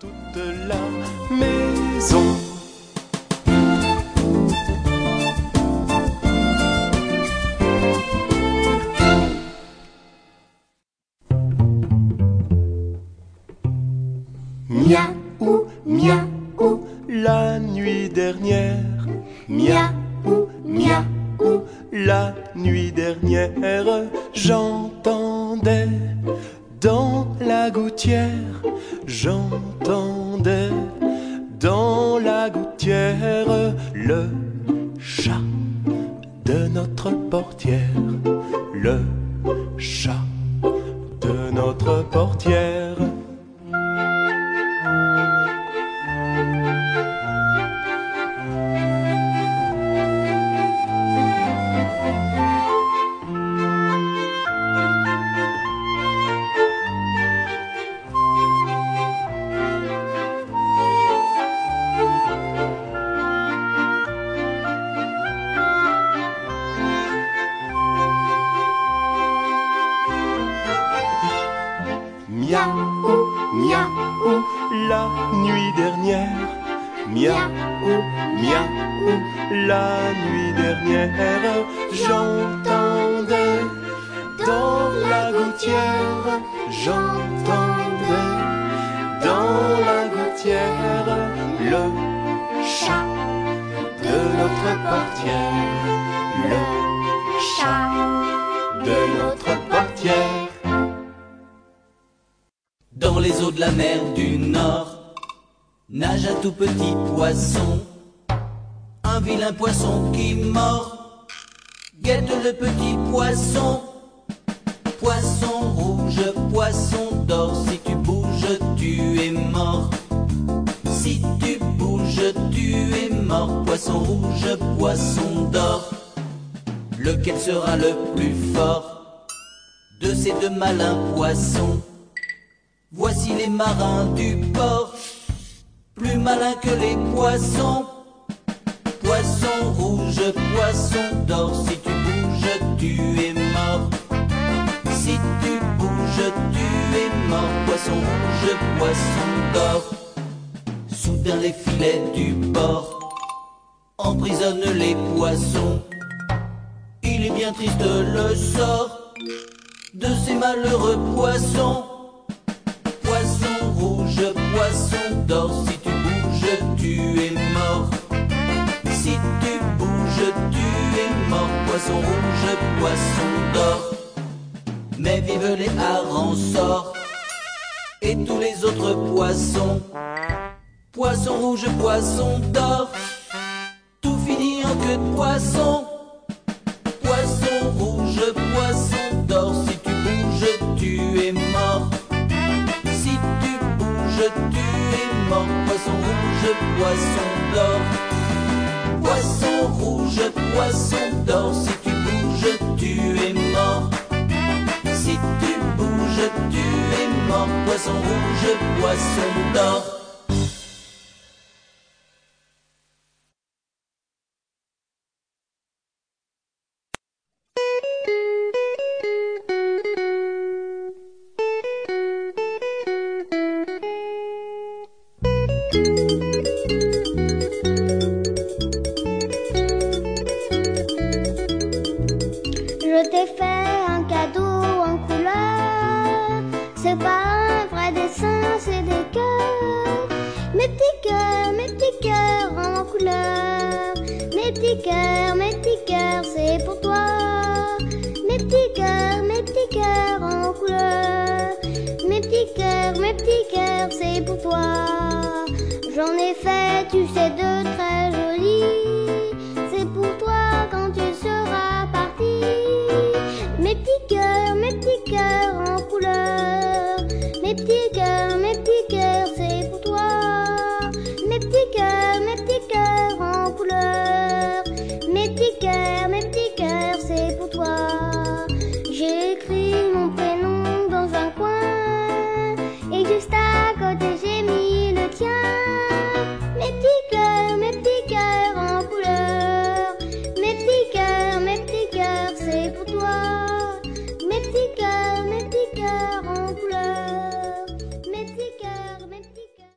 toute la maison. Miaou, miaou, la nuit dernière. Miaou, miaou, la nuit dernière, j'entendais dans la gouttière, j'entendais dans la gouttière le chat de notre portière, le chat de notre portière. Miaou, miaou, la nuit dernière. Miaou, miaou, la nuit dernière. J'entendais dans la gouttière, j'entendais dans la gouttière le chat de notre portière. Le Dans les eaux de la mer du Nord, nage un tout petit poisson. Un vilain poisson qui mord, guette le petit poisson. Poisson rouge, poisson d'or, si tu bouges, tu es mort. Si tu bouges, tu es mort. Poisson rouge, poisson d'or. Lequel sera le plus fort de ces deux malins poissons? Voici les marins du port, plus malins que les poissons. Poisson rouge, poisson d'or, si tu bouges, tu es mort. Si tu bouges, tu es mort. Poisson rouge, poisson d'or. Soudain les filets du port emprisonnent les poissons. Il est bien triste le sort de ces malheureux poissons. Poisson rouge, poisson d'or. Mais vive les harengs sort et tous les autres poissons. Poisson rouge, poisson d'or, tout finit en queue de poisson. Poisson rouge, poisson d'or, si tu bouges, tu es mort. Si tu bouges, tu es mort. Poisson rouge, poisson d'or. Poisson rouge, poisson d'or. Si tu bouges, tu es mort. Si tu bouges, tu es mort. Poisson rouge, poisson d'or. C'est pas un vrai dessin, c'est des cœurs. Mes petits cœurs, mes petits cœurs en couleur. Mes petits cœurs, mes petits cœurs, c'est pour toi. Mes petits cœurs, mes petits cœurs en couleur. Mes petits cœurs, mes petits cœurs, c'est pour toi. J'en ai fait, tu sais, de très